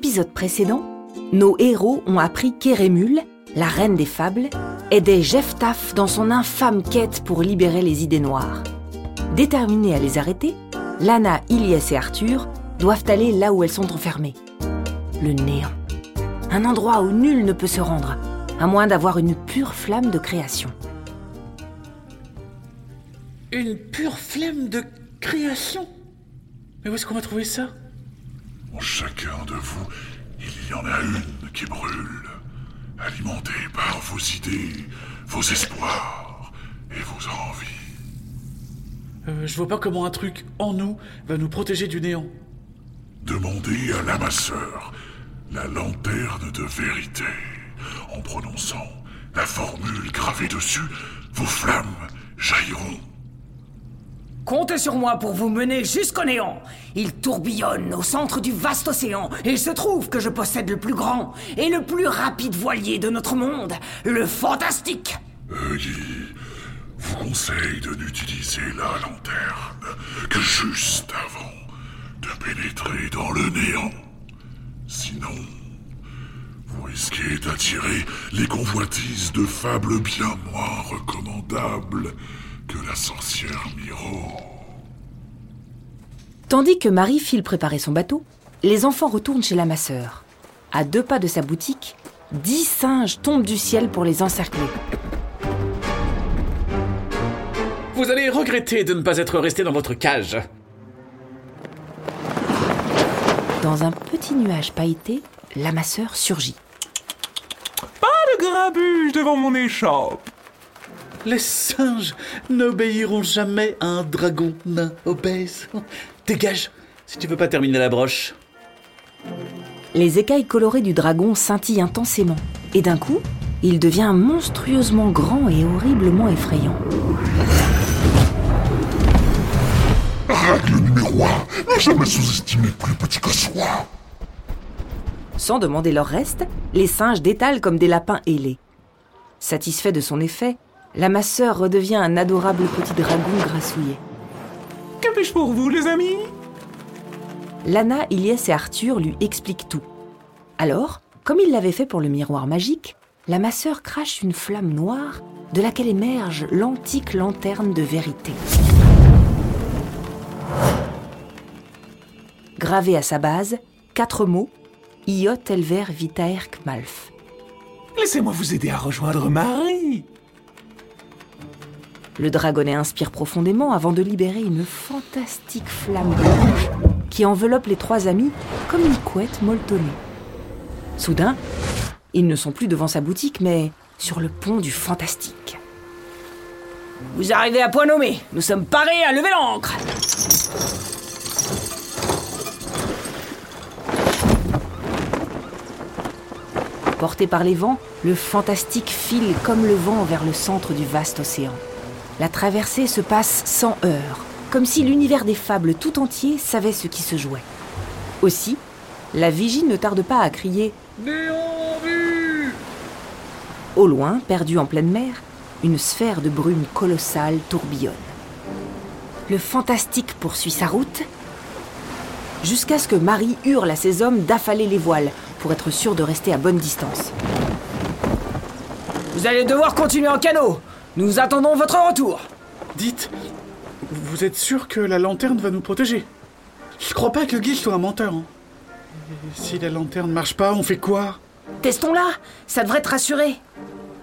L'épisode précédent, nos héros ont appris qu'Érémule, la reine des fables, aidait Jephthaf dans son infâme quête pour libérer les idées noires. Déterminés à les arrêter, Lana, Iliès et Arthur doivent aller là où elles sont enfermées. Le néant. Un endroit où nul ne peut se rendre, à moins d'avoir une pure flamme de création. Une pure flemme de création? Mais où est-ce qu'on va trouver ça? En chacun de vous, il y en a une qui brûle, alimentée par vos idées, vos espoirs et vos envies. Euh, Je vois pas comment un truc en nous va nous protéger du néant. Demandez à l'amasseur la lanterne de vérité. En prononçant la formule gravée dessus, vos flammes jailliront. Comptez sur moi pour vous mener jusqu'au néant. Il tourbillonne au centre du vaste océan, il se trouve que je possède le plus grand et le plus rapide voilier de notre monde, le fantastique. Guy vous conseille de n'utiliser la lanterne que juste avant de pénétrer dans le néant. Sinon, vous risquez d'attirer les convoitises de fables bien moins recommandables que la sorcière Miro. Tandis que Marie file préparer son bateau, les enfants retournent chez la masseur. À deux pas de sa boutique, dix singes tombent du ciel pour les encercler. Vous allez regretter de ne pas être resté dans votre cage. Dans un petit nuage pailleté, la masseur surgit. Pas de grabuge devant mon échoppe. Les singes n'obéiront jamais à un dragon nain obèse. Dégage, si tu veux pas terminer la broche. Les écailles colorées du dragon scintillent intensément, et d'un coup, il devient monstrueusement grand et horriblement effrayant. Règle numéro 1, ne jamais sous-estimer plus petit que soi. Sans demander leur reste, les singes détalent comme des lapins ailés. Satisfait de son effet, la masseur redevient un adorable petit dragon grassouillet. Que puis-je pour vous, les amis? Lana, Iliès et Arthur lui expliquent tout. Alors, comme il l'avait fait pour le miroir magique, la masseur crache une flamme noire de laquelle émerge l'antique lanterne de vérité. Gravé à sa base, quatre mots Iot Elver Vitaerk Malf. Laissez-moi vous aider à rejoindre Marie. Le dragonnet inspire profondément avant de libérer une fantastique flamme blanche qui enveloppe les trois amis comme une couette molletonnée. Soudain, ils ne sont plus devant sa boutique, mais sur le pont du fantastique. Vous arrivez à point nommé. Nous sommes parés à lever l'ancre. Porté par les vents, le fantastique file comme le vent vers le centre du vaste océan. La traversée se passe sans heurts, comme si l'univers des fables tout entier savait ce qui se jouait. Aussi, la vigie ne tarde pas à crier Néant vu Au loin, perdu en pleine mer, une sphère de brume colossale tourbillonne. Le fantastique poursuit sa route jusqu'à ce que Marie hurle à ses hommes d'affaler les voiles pour être sûr de rester à bonne distance. Vous allez devoir continuer en canot. Nous attendons votre retour. Dites, vous êtes sûr que la lanterne va nous protéger? Je crois pas que Guy soit un menteur. hein. Si la lanterne marche pas, on fait quoi? Testons-la. Ça devrait te rassurer.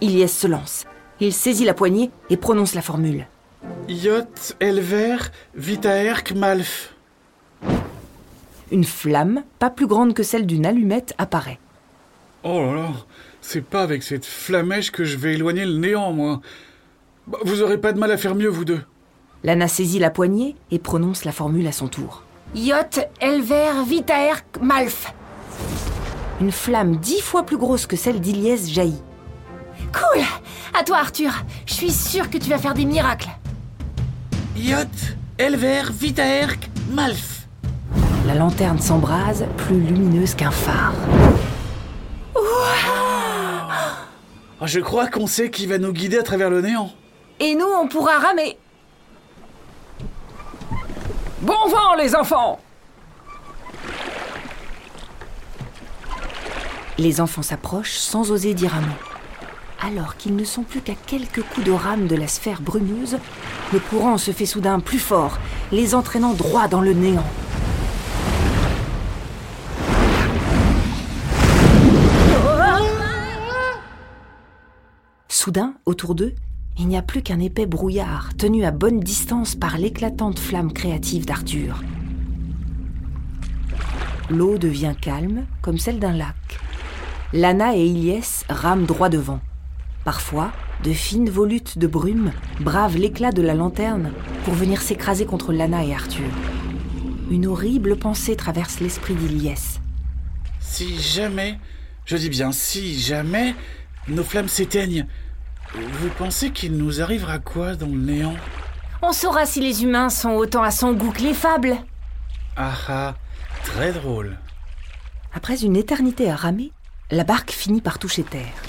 Iliès se lance. Il saisit la poignée et prononce la formule. Iot, Elver, Vitaerk, Malf. Une flamme, pas plus grande que celle d'une allumette, apparaît. Oh là là, c'est pas avec cette flamèche que je vais éloigner le néant, moi. Bah, vous aurez pas de mal à faire mieux, vous deux. Lana saisit la poignée et prononce la formule à son tour. Iot, Elver, Vitaerk, Malf. Une flamme dix fois plus grosse que celle d'Iliès jaillit. Cool À toi, Arthur. Je suis sûre que tu vas faire des miracles. Iot, Elver, Vitaerk, Malf. La lanterne s'embrase, plus lumineuse qu'un phare. Oh, je crois qu'on sait qui va nous guider à travers le néant. Et nous, on pourra ramer. Bon vent, les enfants Les enfants s'approchent sans oser dire un mot. Alors qu'ils ne sont plus qu'à quelques coups de rame de la sphère brumeuse, le courant se fait soudain plus fort, les entraînant droit dans le néant. Soudain, autour d'eux, il n'y a plus qu'un épais brouillard, tenu à bonne distance par l'éclatante flamme créative d'Arthur. L'eau devient calme, comme celle d'un lac. Lana et Ilyes rament droit devant. Parfois, de fines volutes de brume bravent l'éclat de la lanterne pour venir s'écraser contre Lana et Arthur. Une horrible pensée traverse l'esprit d'Ilyes. Si jamais, je dis bien si jamais, nos flammes s'éteignent, vous pensez qu'il nous arrivera quoi dans le néant On saura si les humains sont autant à son goût que les fables. Ah ah, très drôle. Après une éternité à ramer, la barque finit par toucher terre.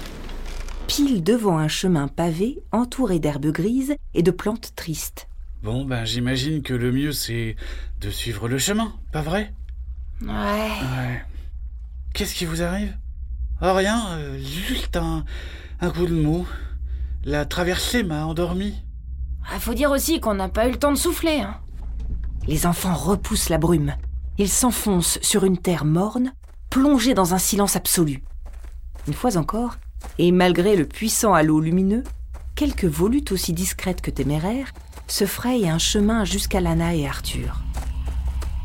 Pile devant un chemin pavé entouré d'herbes grises et de plantes tristes. Bon, ben j'imagine que le mieux c'est de suivre le chemin, pas vrai Ouais. Ouais. Qu'est-ce qui vous arrive? Oh rien, euh, juste un, un coup de mou. La traversée m'a endormi. Ah, Faut dire aussi qu'on n'a pas eu le temps de souffler. hein. Les enfants repoussent la brume. Ils s'enfoncent sur une terre morne, plongés dans un silence absolu. Une fois encore, et malgré le puissant halo lumineux, quelques volutes aussi discrètes que téméraires se frayent un chemin jusqu'à Lana et Arthur.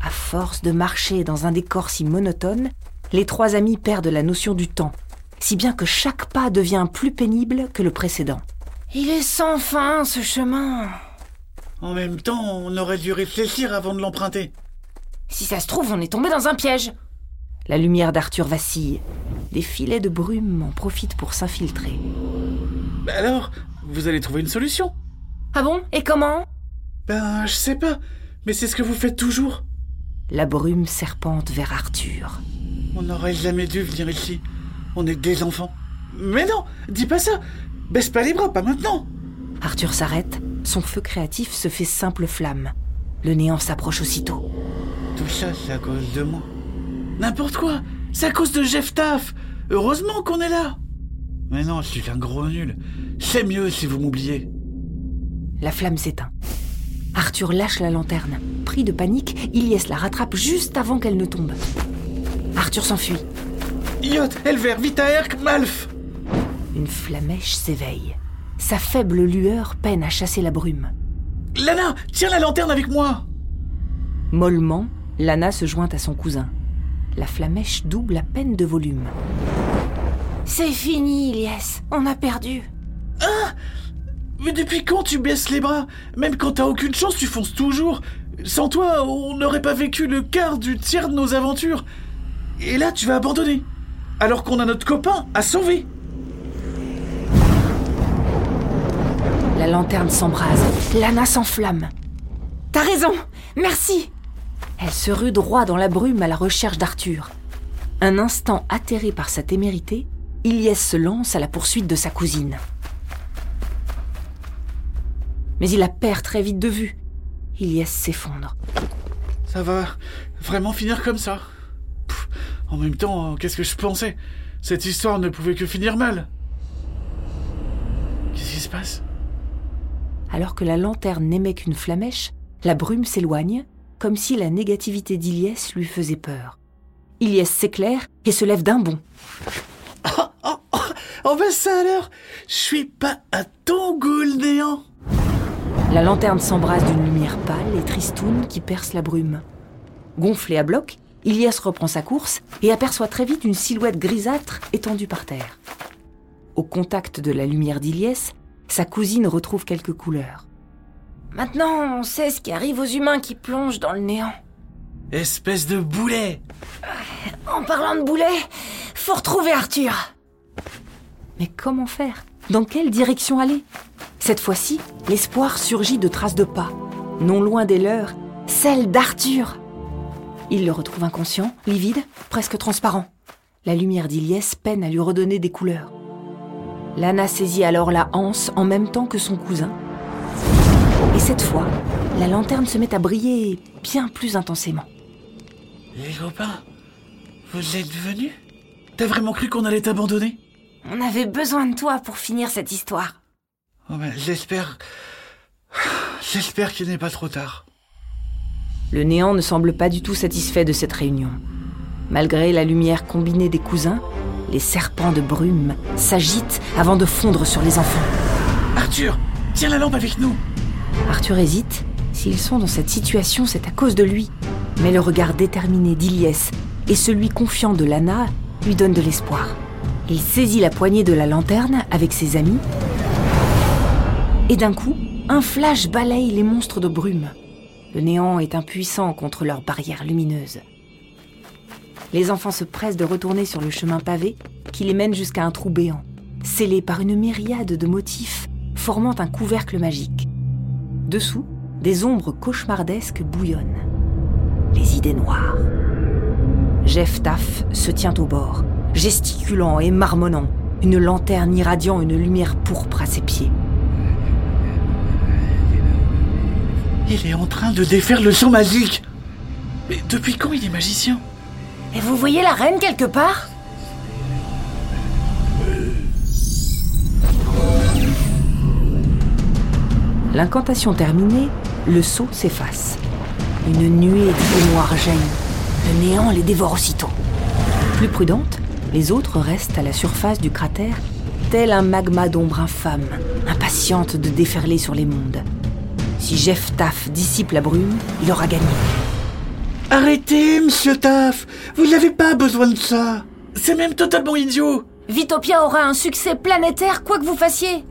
À force de marcher dans un décor si monotone, les trois amis perdent la notion du temps, si bien que chaque pas devient plus pénible que le précédent. Il est sans fin, ce chemin. En même temps, on aurait dû réfléchir avant de l'emprunter. Si ça se trouve, on est tombé dans un piège. La lumière d'Arthur vacille. Des filets de brume en profitent pour s'infiltrer. Bah alors, vous allez trouver une solution Ah bon? Et comment? Ben, je sais pas, mais c'est ce que vous faites toujours. La brume serpente vers Arthur. On n'aurait jamais dû venir ici. On est des enfants. Mais non, dis pas ça. Baisse pas les bras, pas maintenant. Arthur s'arrête, son feu créatif se fait simple flamme. Le néant s'approche aussitôt. Tout ça, c'est à cause de moi. N'importe quoi. C'est à cause de Jeff Taff. Heureusement qu'on est là. Mais non, je suis un gros nul. C'est mieux si vous m'oubliez. La flamme s'éteint. Arthur lâche la lanterne. Pris de panique, Ilyes la rattrape juste avant qu'elle ne tombe. Arthur s'enfuit. Iot, Elver, Vitaerk, Malf. Une flamèche s'éveille. Sa faible lueur peine à chasser la brume. Lana, tiens la lanterne avec moi. Mollement, Lana se joint à son cousin. La flamèche double à peine de volume. C'est fini, Ilyes. On a perdu. Mais depuis quand tu baisses les bras? Même quand t'as aucune chance, tu fonces toujours. Sans toi, on n'aurait pas vécu le quart du tiers de nos aventures. Et là, tu vas abandonner. Alors qu'on a notre copain à sauver. La lanterne s'embrase. Lana s'enflamme. T'as raison. Merci. Elle se rue droit dans la brume à la recherche d'Arthur. Un instant atterré par sa témérité, Ilyes se lance à la poursuite de sa cousine. Mais il la perd très vite de vue. Ilyes s'effondre. Ça va vraiment finir comme ça? En même temps, qu'est-ce que je pensais? Cette histoire ne pouvait que finir mal. Qu'est-ce qui se passe? Alors que la lanterne n'émet qu'une flamèche, la brume s'éloigne, comme si la négativité d'Ilyes lui faisait peur. Ilyes s'éclaire et se lève d'un bond. Oh ben ça alors Je suis pas à ton goût le néant La lanterne s'embrase d'une lumière pâle et tristoune qui perce la brume. Gonflé à bloc, Ilyes reprend sa course et aperçoit très vite une silhouette grisâtre étendue par terre. Au contact de la lumière d'Ilyes, sa cousine retrouve quelques couleurs. Maintenant, on sait ce qui arrive aux humains qui plongent dans le néant. Espèce de boulet En parlant de boulet, faut retrouver Arthur. Mais comment faire? Dans quelle direction aller? Cette fois-ci, l'espoir surgit de traces de pas. Non loin des leurs, celle d'Arthur. Il le retrouve inconscient, livide, presque transparent. La lumière d'Ilyes peine à lui redonner des couleurs. Lana saisit alors la anse en même temps que son cousin. Et cette fois, la lanterne se met à briller bien plus intensément. Les copains, vous êtes venus? T'as vraiment cru qu'on allait t'abandonner? On avait besoin de toi pour finir cette histoire. oh, ben, J'espère... J'espère qu'il n'est pas trop tard. Le néant ne semble pas du tout satisfait de cette réunion. Malgré la lumière combinée des cousins, les serpents de brume s'agitent avant de fondre sur les enfants. Arthur, tiens la lampe avec nous Arthur hésite. S'ils sont dans cette situation, c'est à cause de lui. Mais le regard déterminé d'Iliès et celui confiant de Lana lui donnent de l'espoir. Il saisit la poignée de la lanterne avec ses amis. Et d'un coup, un flash balaye les monstres de brume. Le néant est impuissant contre leur barrière lumineuse. Les enfants se pressent de retourner sur le chemin pavé qui les mène jusqu'à un trou béant, scellé par une myriade de motifs formant un couvercle magique. Dessous, des ombres cauchemardesques bouillonnent. Les idées noires. Jeff Taff se tient au bord, gesticulant et marmonnant, une lanterne irradiant une lumière pourpre à ses pieds. Il est en train de défaire le son magique Mais depuis quand il est magicien? Et vous voyez la reine quelque part? L'incantation terminée, le sceau s'efface. Une nuée d'idées noires jaillit. Le néant les dévore aussitôt. Plus prudentes, les autres restent à la surface du cratère, tel un magma d'ombre infâme, impatiente de déferler sur les mondes. Si Jeff Taff dissipe la brume, il aura gagné. Arrêtez, monsieur Taff Vous n'avez pas besoin de ça C'est même totalement idiot Vitopia aura un succès planétaire quoi que vous fassiez.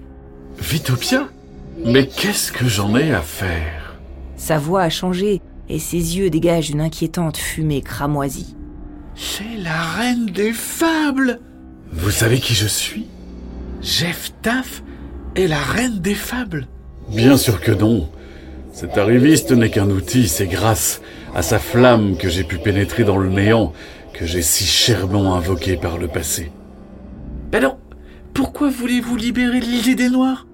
Vitopia Mais qu'est-ce que j'en ai à faire Sa voix a changé et ses yeux dégagent une inquiétante fumée cramoisie. C'est la reine des fables Vous savez qui je suis Jeff Taff est la reine des fables Bien sûr que non. Cet arriviste n'est qu'un outil, c'est grâce à sa flamme que j'ai pu pénétrer dans le néant, que j'ai si chèrement invoqué par le passé. Ben non Pourquoi voulez-vous libérer l'île des Noirs?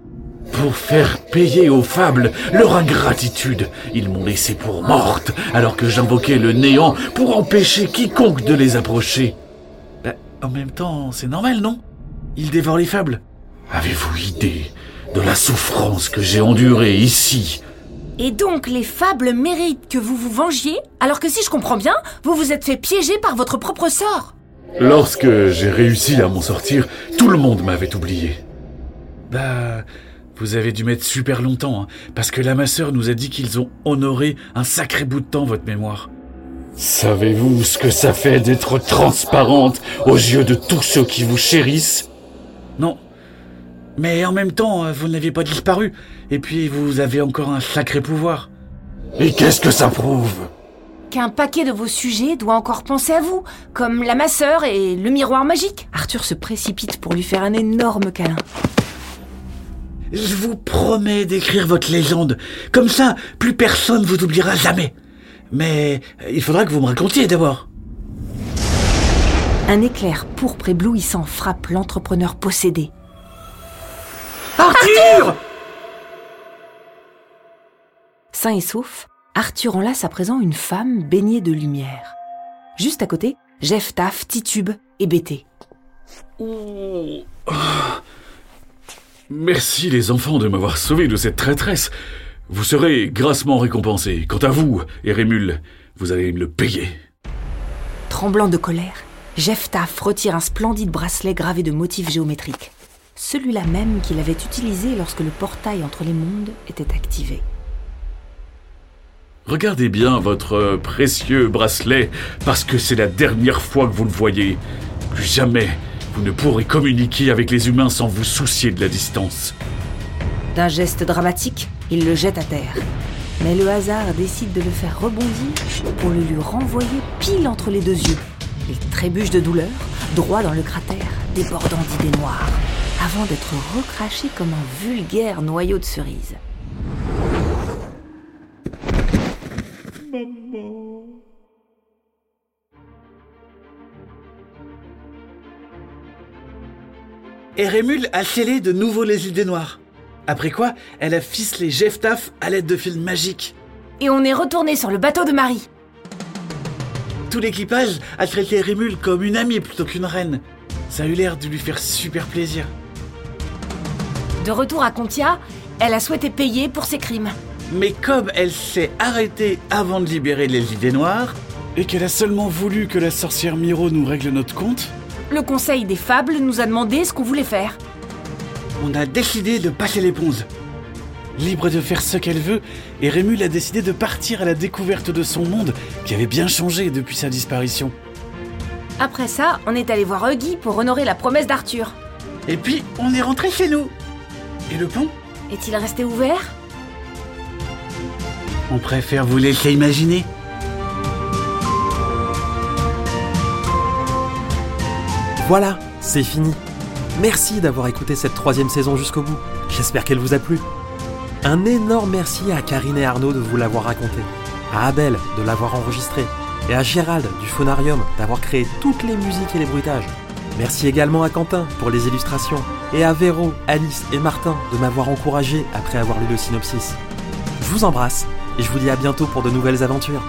Pour faire payer aux fables leur ingratitude, ils m'ont laissé pour morte, alors que j'invoquais le néant pour empêcher quiconque de les approcher. Ben, en même temps, c'est normal, non? Il dévore les fables. Avez-vous idée de la souffrance que j'ai endurée ici Et donc les fables méritent que vous vous vengiez, alors que si je comprends bien, vous vous êtes fait piéger par votre propre sort. Lorsque j'ai réussi à m'en sortir, tout le monde m'avait oublié. Bah, vous avez dû mettre super longtemps, hein, parce que la masseur nous a dit qu'ils ont honoré un sacré bout de temps votre mémoire. Savez-vous ce que ça fait d'être transparente aux yeux de tous ceux qui vous chérissent? Non. Mais en même temps, euh, vous n'aviez pas disparu, et puis vous avez encore un sacré pouvoir. Et qu'est-ce que ça prouve? Qu'un paquet de vos sujets doit encore penser à vous, comme la masseur et le miroir magique. Arthur se précipite pour lui faire un énorme câlin. Je vous promets d'écrire votre légende. Comme ça, plus personne vous oubliera jamais. Mais euh, il faudra que vous me racontiez d'abord. Un éclair pourpre éblouissant frappe l'entrepreneur possédé. Arthur Sain et sauf, Arthur enlace à présent une femme baignée de lumière. Juste à côté, Jeff Taff titube et bêté. Merci les enfants de m'avoir sauvé de cette traîtresse. Vous serez grassement récompensés. Quant à vous, Erémule, vous allez me le payer. Tremblant de colère, Jeff Taff retire un splendide bracelet gravé de motifs géométriques. Celui-là même qu'il avait utilisé lorsque le portail entre les mondes était activé. Regardez bien votre précieux bracelet, parce que c'est la dernière fois que vous le voyez. Plus jamais, vous ne pourrez communiquer avec les humains sans vous soucier de la distance. D'un geste dramatique, il le jette à terre. Mais le hasard décide de le faire rebondir pour le lui renvoyer pile entre les deux yeux. Il trébuche de douleur, droit dans le cratère, débordant d'idées noires, avant d'être recraché comme un vulgaire noyau de cerise. Erémule a scellé de nouveau les idées noires. Après quoi, elle a ficelé Jeff Taff à l'aide de fils magiques. Et on est retourné sur le bateau de Marie. tout l'équipage a traité Rémule comme une amie plutôt qu'une reine. Ça a eu l'air de lui faire super plaisir. De retour à Contia, elle a souhaité payer pour ses crimes. Mais comme elle s'est arrêtée avant de libérer les idées noires, et qu'elle a seulement voulu que la sorcière Miro nous règle notre compte, Le conseil des fables nous a demandé ce qu'on voulait faire. on a décidé de passer l'éponge. Libre de faire ce qu'elle veut, et Rémule a décidé de partir à la découverte de son monde, qui avait bien changé depuis sa disparition. Après ça, on est allé voir Huggy pour honorer la promesse d'Arthur. Et puis, on est rentré chez nous. Et le pont Est-il resté ouvert On préfère vous laisser imaginer. Voilà, c'est fini. Merci d'avoir écouté cette troisième saison jusqu'au bout. J'espère qu'elle vous a plu. Un énorme merci à Karine et Arnaud de vous l'avoir raconté, à Abel de l'avoir enregistré, et à Gérald du Phonarium d'avoir créé toutes les musiques et les bruitages. Merci également à Quentin pour les illustrations, et à Véro, Alice et Martin de m'avoir encouragé après avoir lu le synopsis. Je vous embrasse, et je vous dis à bientôt pour de nouvelles aventures.